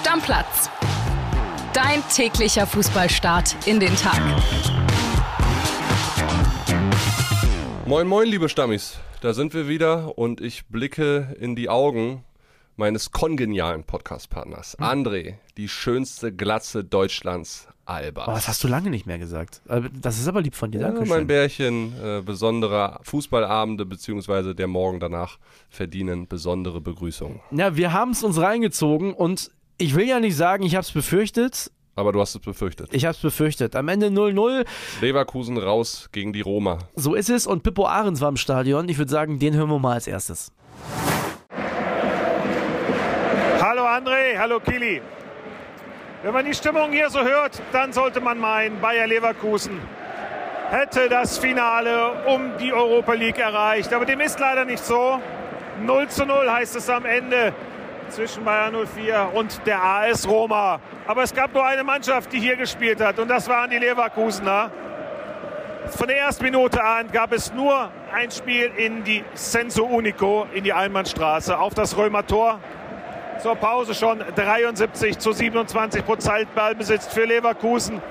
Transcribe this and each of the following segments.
Stammplatz. Dein täglicher Fußballstart in den Tag. Moin, moin, liebe Stammis. Da sind wir wieder und ich blicke in die Augen meines kongenialen Podcast-Partners. André, die schönste Glatze Deutschlands, Alba. Oh, das hast du lange nicht mehr gesagt. Das ist aber lieb von dir, ja, danke Mein Bärchen, äh, besondere Fußballabende beziehungsweise der Morgen danach verdienen besondere Begrüßungen. Ja, wir haben es uns reingezogen und ich will ja nicht sagen, ich habe es befürchtet. Aber du hast es befürchtet. Ich habe es befürchtet. Am Ende 0-0. Leverkusen raus gegen die Roma. So ist es und Pippo Ahrens war im Stadion. Ich würde sagen, den hören wir mal als erstes. Hallo André, hallo Kili. Wenn man die Stimmung hier so hört, dann sollte man meinen, Bayer Leverkusen hätte das Finale um die Europa League erreicht. Aber dem ist leider nicht so. 0 zu 0 heißt es am Ende zwischen Bayern 04 und der AS Roma. Aber es gab nur eine Mannschaft, die hier gespielt hat und das waren die Leverkusener. Von der ersten Minute an gab es nur ein Spiel in die Senso Unico, in die Einbahnstraße, auf das Römer Tor zur Pause schon 73 zu 27 Prozent Ballbesitz für Leverkusen.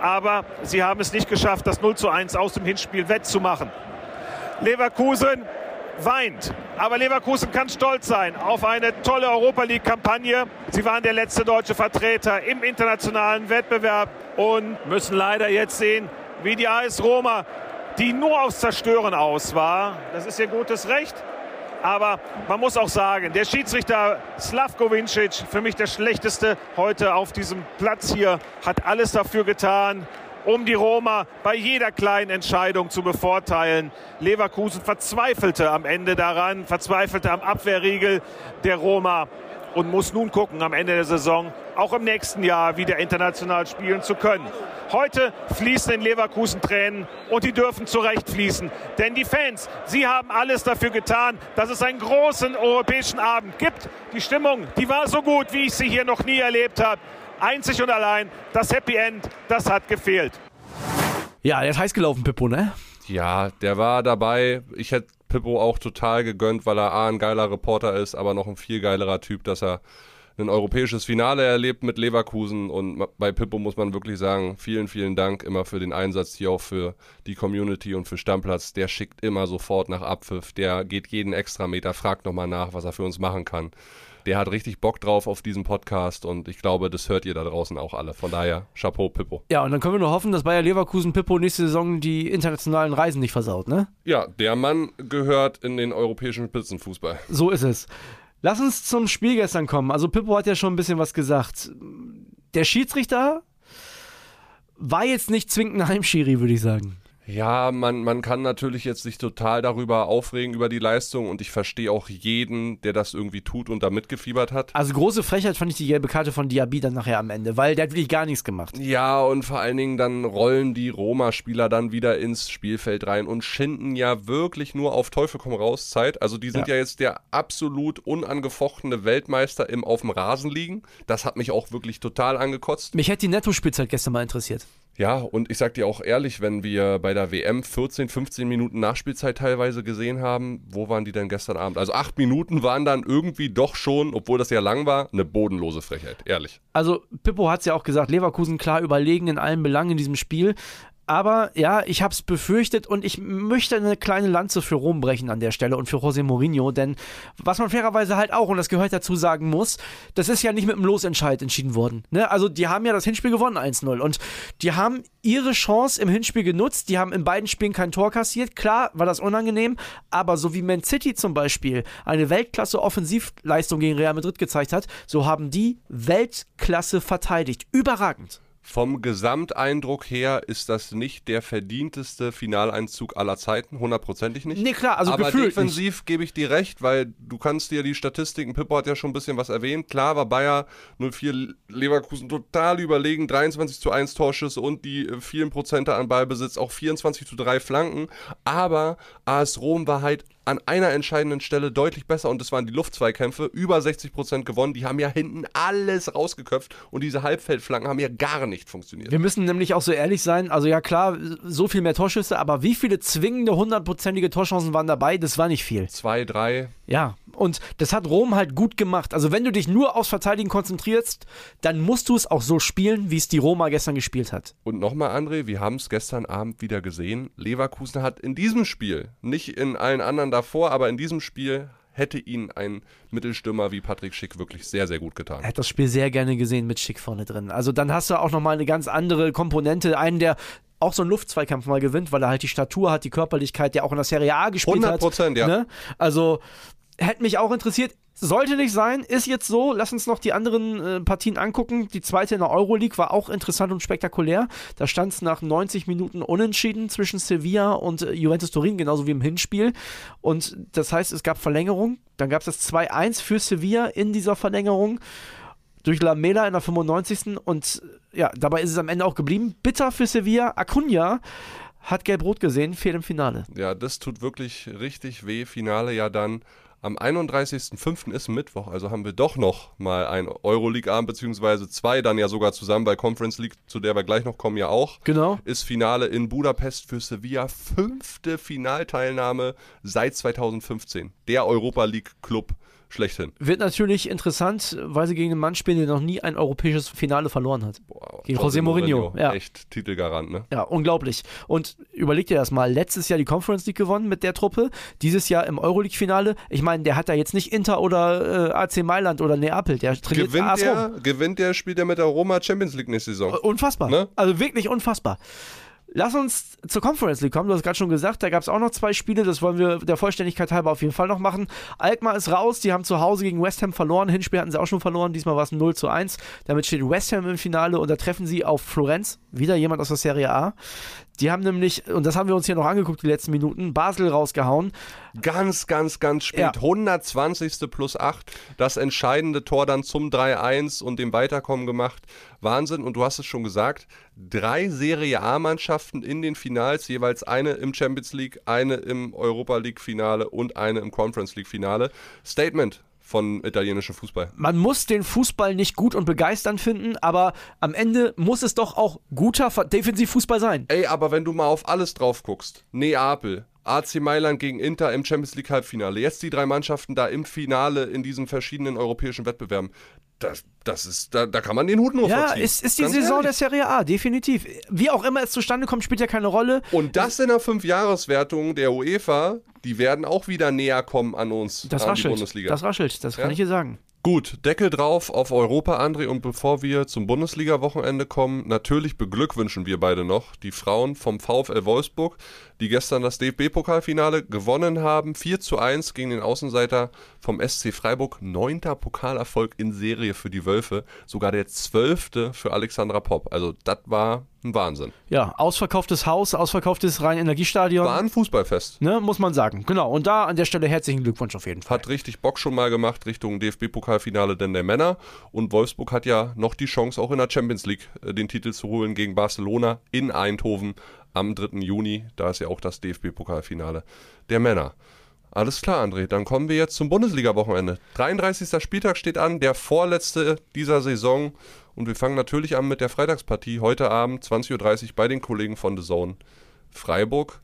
Aber sie haben es nicht geschafft, das 0 zu 1 aus dem Hinspiel wettzumachen. Leverkusen weint. Aber Leverkusen kann stolz sein auf eine tolle Europa League-Kampagne. Sie waren der letzte deutsche Vertreter im internationalen Wettbewerb und müssen leider jetzt sehen, wie die AS Roma, die nur aufs Zerstören aus war, das ist ihr gutes Recht, aber man muss auch sagen, der Schiedsrichter Slavko Vincic, für mich der schlechteste heute auf diesem Platz hier, hat alles dafür getan, um die Roma bei jeder kleinen Entscheidung zu bevorteilen. Leverkusen verzweifelte am Ende daran, verzweifelte am Abwehrriegel der Roma und muss nun gucken am Ende der Saison, auch im nächsten Jahr wieder international spielen zu können. Heute fließen in Leverkusen Tränen und die dürfen zu Recht fließen. Denn die Fans, sie haben alles dafür getan, dass es einen großen europäischen Abend gibt. Die Stimmung, die war so gut, wie ich sie hier noch nie erlebt habe. Einzig und allein das Happy End, das hat gefehlt. Ja, der ist heiß gelaufen, Pippo, ne? Ja, der war dabei. Ich hätte Pippo auch total gegönnt, weil er A, ein geiler Reporter ist, aber noch ein viel geilerer Typ, dass er ein europäisches Finale erlebt mit Leverkusen und bei Pippo muss man wirklich sagen, vielen, vielen Dank immer für den Einsatz hier auch für die Community und für Stammplatz. Der schickt immer sofort nach Abpfiff, der geht jeden Extrameter, fragt nochmal nach, was er für uns machen kann. Der hat richtig Bock drauf auf diesen Podcast und ich glaube, das hört ihr da draußen auch alle. Von daher, Chapeau, Pippo. Ja, und dann können wir nur hoffen, dass Bayer Leverkusen Pippo nächste Saison die internationalen Reisen nicht versaut, ne? Ja, der Mann gehört in den europäischen Spitzenfußball. So ist es. Lass uns zum Spiel gestern kommen. Also Pippo hat ja schon ein bisschen was gesagt. Der Schiedsrichter war jetzt nicht zwingend ein Heimschiri, würde ich sagen. Ja, man, man kann natürlich jetzt sich total darüber aufregen, über die Leistung und ich verstehe auch jeden, der das irgendwie tut und da mitgefiebert hat. Also große Frechheit fand ich die gelbe Karte von Diaby dann nachher am Ende, weil der hat wirklich gar nichts gemacht. Ja, und vor allen Dingen dann rollen die Roma-Spieler dann wieder ins Spielfeld rein und schinden ja wirklich nur auf Teufel komm raus Zeit. Also die sind ja, ja jetzt der absolut unangefochtene Weltmeister im auf dem Rasen liegen. Das hat mich auch wirklich total angekotzt. Mich hätte die Nettospielzeit gestern mal interessiert. Ja, und ich sag dir auch ehrlich, wenn wir bei der WM 14, 15 Minuten Nachspielzeit teilweise gesehen haben, wo waren die denn gestern Abend? Also acht Minuten waren dann irgendwie doch schon, obwohl das ja lang war, eine bodenlose Frechheit, ehrlich. Also Pippo hat es ja auch gesagt, Leverkusen klar überlegen in allen Belangen in diesem Spiel. Aber ja, ich habe es befürchtet und ich möchte eine kleine Lanze für Rom brechen an der Stelle und für José Mourinho, denn was man fairerweise halt auch, und das gehört dazu, sagen muss, das ist ja nicht mit einem Losentscheid entschieden worden. Ne? Also die haben ja das Hinspiel gewonnen 1-0 und die haben ihre Chance im Hinspiel genutzt, die haben in beiden Spielen kein Tor kassiert. Klar war das unangenehm, aber so wie Man City zum Beispiel eine Weltklasse-Offensivleistung gegen Real Madrid gezeigt hat, so haben die Weltklasse verteidigt. Überragend. Vom Gesamteindruck her ist das nicht der verdienteste Finaleinzug aller Zeiten, hundertprozentig nicht. Nee, klar, also Aber defensiv gebe ich dir recht, weil du kannst dir die Statistiken, Pippo hat ja schon ein bisschen was erwähnt. Klar war Bayer 04 Leverkusen total überlegen, 23 zu 1 Torschüsse und die äh, vielen Prozente an Ballbesitz, auch 24 zu 3 Flanken. Aber AS Rom war halt an einer entscheidenden Stelle deutlich besser und das waren die Luftzweikämpfe. Über 60% gewonnen. Die haben ja hinten alles rausgeköpft und diese Halbfeldflanken haben ja gar nicht funktioniert. Wir müssen nämlich auch so ehrlich sein. Also, ja, klar, so viel mehr Torschüsse, aber wie viele zwingende hundertprozentige Torchancen waren dabei? Das war nicht viel. Zwei, drei. Ja, Und das hat Rom halt gut gemacht. Also wenn du dich nur aufs Verteidigen konzentrierst, dann musst du es auch so spielen, wie es die Roma gestern gespielt hat. Und nochmal, André, wir haben es gestern Abend wieder gesehen. Leverkusen hat in diesem Spiel, nicht in allen anderen davor, aber in diesem Spiel hätte ihn ein Mittelstürmer wie Patrick Schick wirklich sehr, sehr gut getan. Er hat das Spiel sehr gerne gesehen mit Schick vorne drin. Also dann hast du auch nochmal eine ganz andere Komponente. Einen, der auch so einen Luftzweikampf mal gewinnt, weil er halt die Statur hat, die Körperlichkeit, der auch in der Serie A gespielt 100 hat. Prozent, ja. Ne? Also hätte mich auch interessiert. Sollte nicht sein, ist jetzt so. Lass uns noch die anderen äh, Partien angucken. Die zweite in der Euroleague war auch interessant und spektakulär. Da stand es nach 90 Minuten unentschieden zwischen Sevilla und äh, Juventus Turin, genauso wie im Hinspiel. Und das heißt, es gab Verlängerung. Dann gab es das 2-1 für Sevilla in dieser Verlängerung durch Lamela in der 95. Und ja, dabei ist es am Ende auch geblieben. Bitter für Sevilla. Acuna hat gelb-rot gesehen, fehlt im Finale. Ja, das tut wirklich richtig weh. Finale ja dann am 31.05. ist Mittwoch, also haben wir doch noch mal ein Euroleague-Abend, beziehungsweise zwei dann ja sogar zusammen, bei Conference League, zu der wir gleich noch kommen, ja auch. Genau. Ist Finale in Budapest für Sevilla. Fünfte Finalteilnahme seit 2015. Der Europa League-Club schlechthin. Wird natürlich interessant, weil sie gegen einen Mann spielen, der noch nie ein europäisches Finale verloren hat. Boah, Gegen José Mourinho, ja. Echt Titelgarant, ne? Ja, unglaublich. Und überleg dir das mal, letztes Jahr die Conference League gewonnen mit der Truppe, dieses Jahr im Euroleague-Finale. Ich meine, der hat da jetzt nicht Inter oder äh, AC Mailand oder Neapel, der trainiert Gewinnt AS der, Rom. gewinnt der, spielt er mit der Roma Champions League nächste Saison. Unfassbar. Ne? Also wirklich unfassbar. Lass uns zur Conference League kommen. Du hast gerade schon gesagt, da gab es auch noch zwei Spiele. Das wollen wir der Vollständigkeit halber auf jeden Fall noch machen. Alkmaar ist raus. Die haben zu Hause gegen West Ham verloren. Hinspiel hatten sie auch schon verloren. Diesmal war es 0 zu 1. Damit steht West Ham im Finale und da treffen sie auf Florenz. Wieder jemand aus der Serie A. Die haben nämlich, und das haben wir uns hier noch angeguckt, die letzten Minuten, Basel rausgehauen. Ganz, ganz, ganz spät. Ja. 120. plus 8. Das entscheidende Tor dann zum 3-1 und dem Weiterkommen gemacht. Wahnsinn. Und du hast es schon gesagt, drei Serie A-Mannschaften in den Finals, jeweils eine im Champions League, eine im Europa League-Finale und eine im Conference League-Finale. Statement von italienischem Fußball. Man muss den Fußball nicht gut und begeisternd finden, aber am Ende muss es doch auch guter Defensivfußball sein. Ey, aber wenn du mal auf alles drauf guckst, Neapel, AC Mailand gegen Inter im Champions League Halbfinale, jetzt die drei Mannschaften da im Finale in diesen verschiedenen europäischen Wettbewerben, das, das ist, da, da kann man den Hut nur Ja, verziehen. ist, ist die Ganz Saison ehrlich. der Serie A, definitiv. Wie auch immer es zustande kommt, spielt ja keine Rolle. Und das in der Fünfjahreswertung der UEFA, die werden auch wieder näher kommen an uns, Das an die raschelt. Bundesliga. Das raschelt, das kann Ja? ich dir sagen. Gut, Deckel drauf auf Europa, André. Und bevor wir zum Bundesliga-Wochenende kommen, natürlich beglückwünschen wir beide noch die Frauen vom VfL Wolfsburg, die gestern das DFB-Pokalfinale gewonnen haben. 4 zu 1 gegen den Außenseiter vom SC Freiburg. Neunter Pokalerfolg in Serie für die Wölfe. Sogar der zwölfte für Alexandra Popp. Also, das war Wahnsinn. Ja, ausverkauftes Haus, ausverkauftes Rhein-Energiestadion. War ein Fußballfest. Ne, muss man sagen. Genau. Und da an der Stelle herzlichen Glückwunsch auf jeden Fall. Hat richtig Bock schon mal gemacht Richtung DFB-Pokalfinale denn der Männer. Und Wolfsburg hat ja noch die Chance, auch in der Champions League äh, den Titel zu holen gegen Barcelona in Eindhoven am 3. Juni. Da ist ja auch das DFB-Pokalfinale der Männer. Alles klar, André. Dann kommen wir jetzt zum Bundesliga-Wochenende. 33. Spieltag steht an, der vorletzte dieser Saison. Und wir fangen natürlich an mit der Freitagspartie heute Abend, 20.30 Uhr bei den Kollegen von The Zone. Freiburg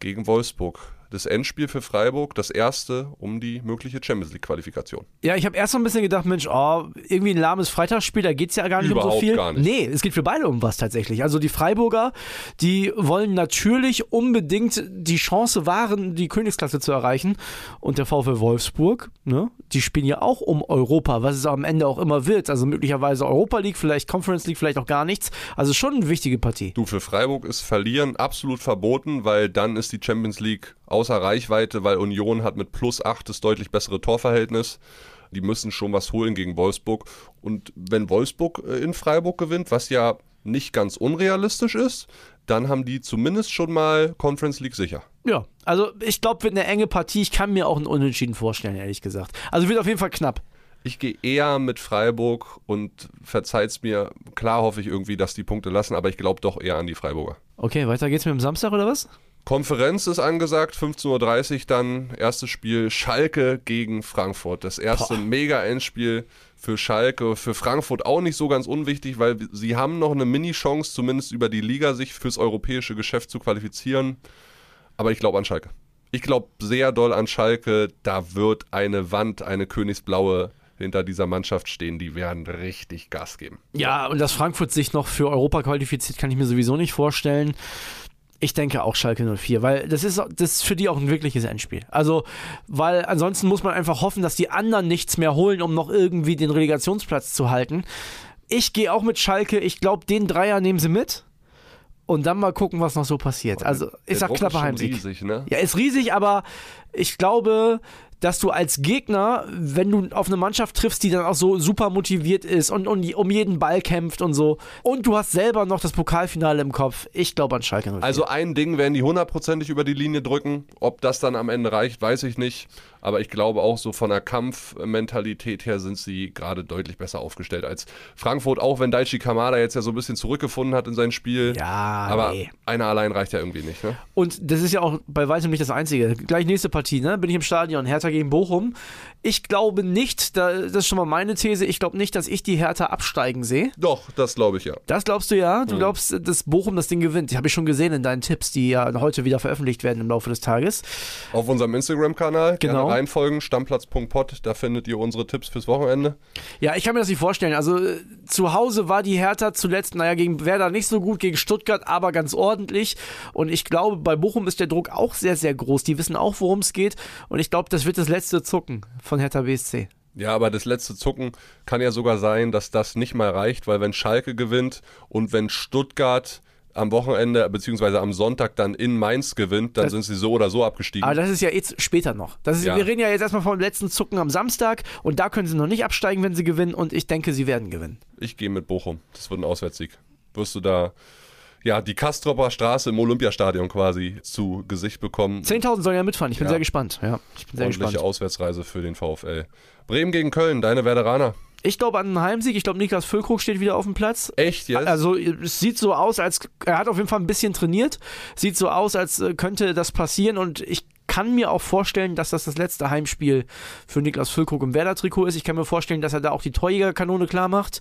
gegen Wolfsburg. Das Endspiel für Freiburg, das erste um die mögliche Champions League-Qualifikation. Ja, ich habe erst so ein bisschen gedacht, Mensch, oh, irgendwie ein lahmes Freitagsspiel, da geht es ja gar nicht um so Überhaupt viel. gar nicht. Nee, es geht für beide um was tatsächlich. Also die Freiburger, die wollen natürlich unbedingt die Chance wahren, die Königsklasse zu erreichen. Und der VfL Wolfsburg, ne, die spielen ja auch um Europa, was es am Ende auch immer wird. Also möglicherweise Europa League, vielleicht Conference League, vielleicht auch gar nichts. Also schon eine wichtige Partie. Du, für Freiburg ist Verlieren absolut verboten, weil dann ist die Champions League außer Reichweite, weil Union hat mit plus 8 das deutlich bessere Torverhältnis. Die müssen schon was holen gegen Wolfsburg. Und wenn Wolfsburg äh, in Freiburg gewinnt, was ja nicht ganz unrealistisch ist, dann haben die zumindest schon mal Conference League sicher. Ja, also ich glaube, wird eine enge Partie. Ich kann mir auch einen Unentschieden vorstellen, ehrlich gesagt. Also wird auf jeden Fall knapp. Ich gehe eher mit Freiburg und verzeiht's mir. Klar hoffe ich irgendwie, dass die Punkte lassen, aber ich glaube doch eher an die Freiburger. Okay, weiter geht's mit dem Samstag oder was? Konferenz ist angesagt, 15.30 Uhr dann erstes Spiel Schalke gegen Frankfurt. Das erste. Mega-Endspiel für Schalke, für Frankfurt auch nicht so ganz unwichtig, weil sie haben noch eine Mini-Chance, zumindest über die Liga sich fürs europäische Geschäft zu qualifizieren. Aber ich glaube an Schalke. Ich glaube sehr doll an Schalke. Da wird eine Wand, eine Königsblaue hinter dieser Mannschaft stehen. Die werden richtig Gas geben. Ja, und dass Frankfurt sich noch für Europa qualifiziert, kann ich mir sowieso nicht vorstellen. Ich denke auch Schalke 04, weil das ist, das ist für die auch ein wirkliches Endspiel. Also, weil ansonsten muss man einfach hoffen, dass die anderen nichts mehr holen, um noch irgendwie den Relegationsplatz zu halten. Ich gehe auch mit Schalke. Ich glaube, den Dreier nehmen sie mit. Und dann mal gucken, was noch so passiert. Also, ich sag knapper Heimsieg. Riesig, ne? Ja, ist riesig, aber ich glaube, dass du als Gegner, wenn du auf eine Mannschaft triffst, die dann auch so super motiviert ist und, und um jeden Ball kämpft und so, und du hast selber noch das Pokalfinale im Kopf, ich glaube an Schalke 04. Also ein Ding werden die hundertprozentig über die Linie drücken. Ob das dann am Ende reicht, weiß ich nicht. Aber ich glaube auch so von der Kampfmentalität her sind sie gerade deutlich besser aufgestellt als Frankfurt. Auch wenn Daichi Kamada jetzt ja so ein bisschen zurückgefunden hat in sein Spiel. Ja, aber nee. einer allein reicht ja irgendwie nicht. Ne? Und das ist ja auch bei weitem nicht das Einzige. Gleich nächste Partie, ne? Bin ich im Stadion, Hertha gegen Bochum. Ich glaube nicht, da, das ist schon mal meine These, ich glaube nicht, dass ich die Hertha absteigen sehe. Doch, das glaube ich ja. Das glaubst du ja? Du glaubst, dass Bochum das Ding gewinnt. Die habe ich schon gesehen in deinen Tipps, die ja heute wieder veröffentlicht werden im Laufe des Tages. Auf unserem Instagram-Kanal. Genau. Reinfolgen, stammplatz.pod. Da findet ihr unsere Tipps fürs Wochenende. Ja, ich kann mir das nicht vorstellen. Also äh, zu Hause war die Hertha zuletzt, naja, gegen Werder nicht so gut, gegen Stuttgart aber ganz ordentlich. Und ich glaube, bei Bochum ist der Druck auch sehr, sehr groß. Die wissen auch, worum es geht. Und ich glaube, das wird das letzte Zucken von Hertha BSC. Ja, aber das letzte Zucken kann ja sogar sein, dass das nicht mal reicht, weil wenn Schalke gewinnt und wenn Stuttgart am Wochenende beziehungsweise am Sonntag dann in Mainz gewinnt, dann Das- sind sie so oder so abgestiegen. Aber das ist ja jetzt später noch. Das ist, Ja. Wir reden ja jetzt erstmal vom letzten Zucken am Samstag. Und da können sie noch nicht absteigen, wenn sie gewinnen. Und ich denke, sie werden gewinnen. Ich gehe mit Bochum. Das wird ein Auswärtssieg. Wirst du da ja die Kastropper Straße im Olympiastadion quasi zu Gesicht bekommen. 10.000 sollen ja mitfahren. Ich bin Ja. sehr gespannt. Ja, ich bin sehr Ordentliche gespannt. Auswärtsreise für den VfL. Bremen gegen Köln, deine Werderaner. Ich glaube an einen Heimsieg. Ich glaube, Niklas Füllkrug steht wieder auf dem Platz. Echt jetzt? Also es sieht so aus, als er hat auf jeden Fall ein bisschen trainiert. Sieht so aus, als äh, könnte das passieren und ich kann mir auch vorstellen, dass das das letzte Heimspiel für Niklas Füllkrug im Werder-Trikot ist. Ich kann mir vorstellen, dass er da auch die Torjägerkanone klar macht.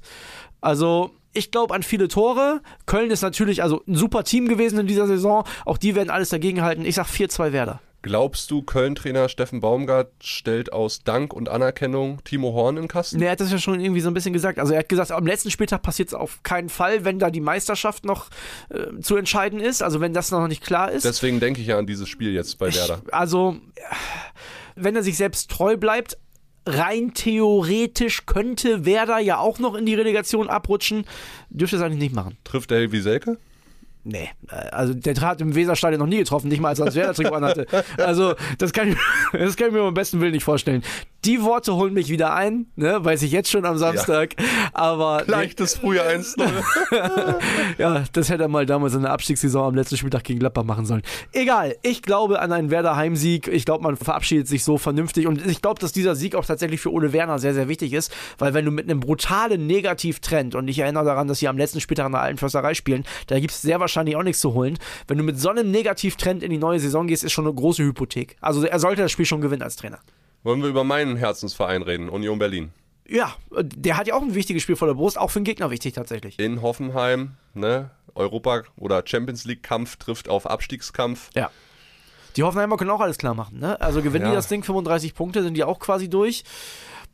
Also ich glaube an viele Tore. Köln ist natürlich also ein super Team gewesen in dieser Saison. Auch die werden alles dagegen halten. Ich sag 4-2 Werder. Glaubst du, Köln-Trainer Steffen Baumgart stellt aus Dank und Anerkennung Timo Horn in Kasten? Nee, er hat das ja schon irgendwie so ein bisschen gesagt. Also er hat gesagt, am letzten Spieltag passiert es auf keinen Fall, wenn da die Meisterschaft noch äh, zu entscheiden ist. Also wenn das noch nicht klar ist. Deswegen denke ich ja an dieses Spiel jetzt bei Werder. Ich, also, wenn er sich selbst treu bleibt, rein theoretisch könnte Werder ja auch noch in die Relegation abrutschen. Dürfte es eigentlich nicht machen. Trifft der Helvi Selke? Nee, also der hat im Weserstadion noch nie getroffen, nicht mal als er das Werder-Trikot anhatte. Also das kann, ich, das kann ich mir beim besten Willen nicht vorstellen. Die Worte holen mich wieder ein, ne, weiß ich jetzt schon am Samstag. Aber Leichtes frühe 1-0. ja, das hätte er mal damals in der Abstiegssaison am letzten Spieltag gegen Gladbach machen sollen. Egal, ich glaube an einen Werder Heimsieg. Ich glaube, man verabschiedet sich so vernünftig. Und ich glaube, dass dieser Sieg auch tatsächlich für Ole Werner sehr, sehr wichtig ist. Weil wenn du mit einem brutalen Negativtrend, und ich erinnere daran, dass sie am letzten Spieltag an der Alten Försterei spielen, da gibt es sehr wahrscheinlich auch nichts zu holen. Wenn du mit so einem Negativtrend in die neue Saison gehst, ist schon eine große Hypothek. Also er sollte das Spiel schon gewinnen als Trainer. Wollen wir über meinen Herzensverein reden, Union Berlin. Ja, der hat ja auch ein wichtiges Spiel vor der Brust, auch für den Gegner wichtig tatsächlich. In Hoffenheim, ne? Europa- oder Champions League-Kampf trifft auf Abstiegskampf. Ja. Die Hoffenheimer können auch alles klar machen. Ne? Also gewinnen Ja. die das Ding 35 Punkte, sind die auch quasi durch.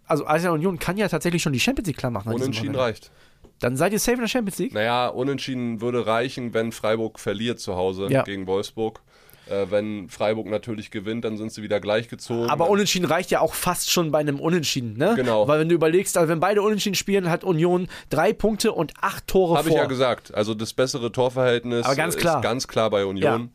Also Arsenal Union kann ja tatsächlich schon die Champions League klar machen. Unentschieden reicht. Dann seid ihr safe in der Champions League. Naja, unentschieden würde reichen, wenn Freiburg verliert zu Hause Ja. gegen Wolfsburg. Äh, wenn Freiburg natürlich gewinnt, dann sind sie wieder gleichgezogen. Aber unentschieden reicht ja auch fast schon bei einem Unentschieden, ne? Genau. Weil wenn du überlegst, also wenn beide Unentschieden spielen, hat Union drei Punkte und acht Tore Habe vor. ich ja gesagt. Also das bessere Torverhältnis Aber ganz klar. ist ganz klar bei Union. Ja.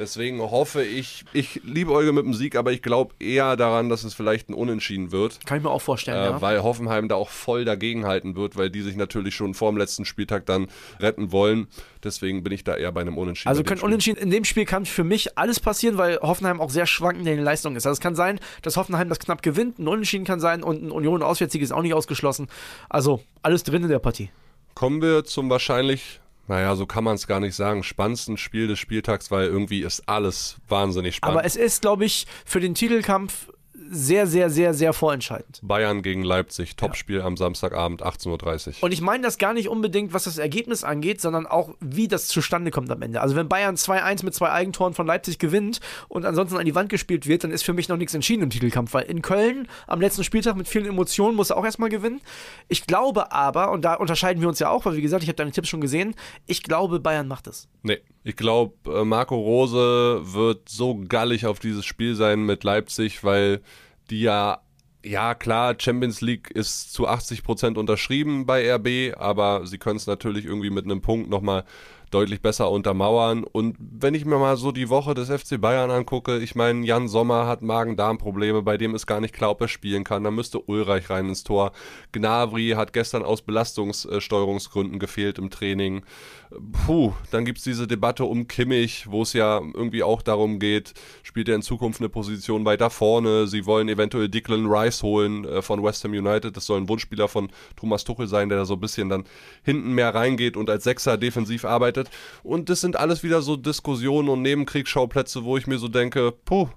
Deswegen hoffe ich, ich liebe Euge mit dem Sieg, aber ich glaube eher daran, dass es vielleicht ein Unentschieden wird. Kann ich mir auch vorstellen, Äh, ja. Weil Hoffenheim da auch voll dagegenhalten wird, weil die sich natürlich schon vor dem letzten Spieltag dann retten wollen. Deswegen bin ich da eher bei einem Unentschieden. Also können. Unentschieden, in dem Spiel kann für mich alles passieren, weil Hoffenheim auch sehr schwankend in den Leistungen ist. Also es kann sein, dass Hoffenheim das knapp gewinnt, ein Unentschieden kann sein und ein Union Auswärtssieg ist auch nicht ausgeschlossen. Also alles drin in der Partie. Kommen wir zum wahrscheinlich, naja, so kann man es gar nicht sagen, spannendsten Spiel des Spieltags, weil irgendwie ist alles wahnsinnig spannend. Aber es ist, glaube ich, für den Titelkampf sehr, sehr, sehr, sehr vorentscheidend. Bayern gegen Leipzig, Topspiel am Samstagabend 18.30 Uhr. Und ich meine das gar nicht unbedingt, was das Ergebnis angeht, sondern auch, wie das zustande kommt am Ende. Also wenn Bayern 2-1 mit zwei Eigentoren von Leipzig gewinnt und ansonsten an die Wand gespielt wird, dann ist für mich noch nichts entschieden im Titelkampf, weil in Köln am letzten Spieltag mit vielen Emotionen muss er auch erstmal gewinnen. Ich glaube aber, und da unterscheiden wir uns ja auch, weil wie gesagt, ich habe deine Tipps schon gesehen, ich glaube, Bayern macht es. Nee, ich glaube, äh, Marco Rose wird so gallig auf dieses Spiel sein mit Leipzig, weil die ja, ja klar, Champions League ist zu 80 Prozent unterschrieben bei RB, aber sie können es natürlich irgendwie mit einem Punkt nochmal deutlich besser untermauern. Und wenn ich mir mal so die Woche des FC Bayern angucke, ich meine, Jan Sommer hat Magen-Darm-Probleme, bei dem ist gar nicht klar, ob er spielen kann. Da müsste Ulreich rein ins Tor. Gnavri hat gestern aus Belastungssteuerungsgründen gefehlt im Training. Puh, dann gibt es diese Debatte um Kimmich, wo es ja irgendwie auch darum geht, spielt er in Zukunft eine Position weiter vorne. Sie wollen eventuell Declan Rice holen äh, von West Ham United. Das soll ein Wunschspieler von Thomas Tuchel sein, der da so ein bisschen dann hinten mehr reingeht und als Sechser defensiv arbeitet. Und das sind alles wieder so Diskussionen und Nebenkriegsschauplätze, wo ich mir so denke, puh,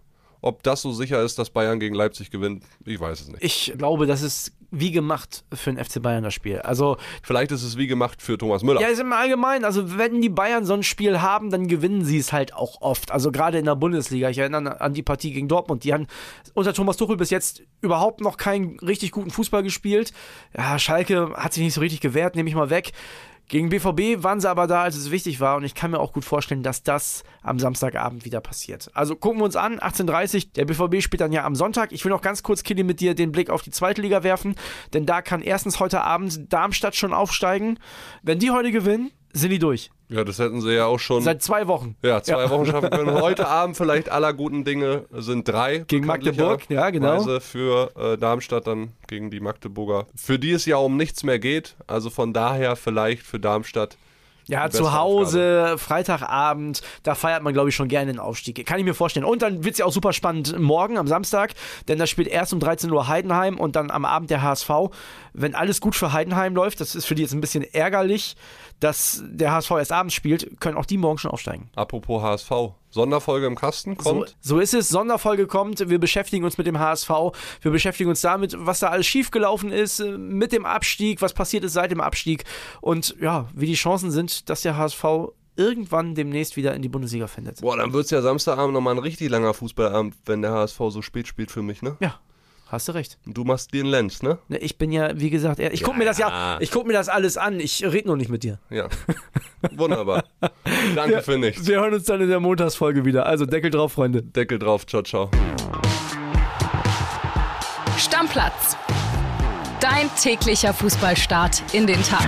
ob das so sicher ist, dass Bayern gegen Leipzig gewinnt, ich weiß es nicht. Ich glaube, das ist wie gemacht für den FC Bayern das Spiel. Also vielleicht ist es wie gemacht für Thomas Müller. Ja, ist im Allgemeinen. Also wenn die Bayern so ein Spiel haben, dann gewinnen sie es halt auch oft. Also gerade in der Bundesliga. Ich erinnere an die Partie gegen Dortmund. Die haben unter Thomas Tuchel bis jetzt überhaupt noch keinen richtig guten Fußball gespielt. Ja, Schalke hat sich nicht so richtig gewehrt, nehme ich mal weg. Gegen BVB waren sie aber da, als es wichtig war. Und ich kann mir auch gut vorstellen, dass das am Samstagabend wieder passiert. Also gucken wir uns an, 18.30 Der BVB spielt dann ja am Sonntag. Ich will noch ganz kurz, Kili, mit dir den Blick auf die zweite Liga werfen. Denn da kann erstens heute Abend Darmstadt schon aufsteigen. Wenn die heute gewinnen, sind die durch. Ja, das hätten sie ja auch schon. Seit zwei Wochen. Ja, zwei ja. Wochen schaffen können. Heute Abend vielleicht aller guten Dinge sind drei. Gegen Magdeburg, ja, genau. Weise für äh, Darmstadt dann gegen die Magdeburger. Für die es ja um nichts mehr geht. Also von daher vielleicht für Darmstadt ja, zu Hause. Freitagabend, da feiert man, glaube ich, schon gerne den Aufstieg. Kann ich mir vorstellen. Und dann wird es ja auch super spannend morgen am Samstag, denn da spielt erst um 13 Uhr Heidenheim und dann am Abend der HSV. Wenn alles gut für Heidenheim läuft, das ist für die jetzt ein bisschen ärgerlich, dass der HSV erst abends spielt, können auch die morgen schon aufsteigen. Apropos HSV, Sonderfolge im Kasten kommt. So, so, ist es, Sonderfolge kommt. Wir beschäftigen uns mit dem HSV. Wir beschäftigen uns damit, was da alles schiefgelaufen ist, äh, mit dem Abstieg, was passiert ist seit dem Abstieg und ja, wie die Chancen sind, dass der HSV irgendwann demnächst wieder in die Bundesliga findet. Boah, dann wird es ja Samstagabend nochmal ein richtig langer Fußballabend, wenn der HSV so spät spielt für mich, ne? Ja, Hast du recht. Du machst den Lenz, ne? ne? Ich bin ja, wie gesagt, ich ja, gucke mir das ja, ich gucke mir das alles an. Ich rede nur nicht mit dir. Ja. Wunderbar. Danke für nichts. Wir hören uns dann in der Montagsfolge wieder. Also Deckel drauf, Freunde. Deckel drauf. Ciao, ciao. Stammplatz. Dein täglicher Fußballstart in den Tag.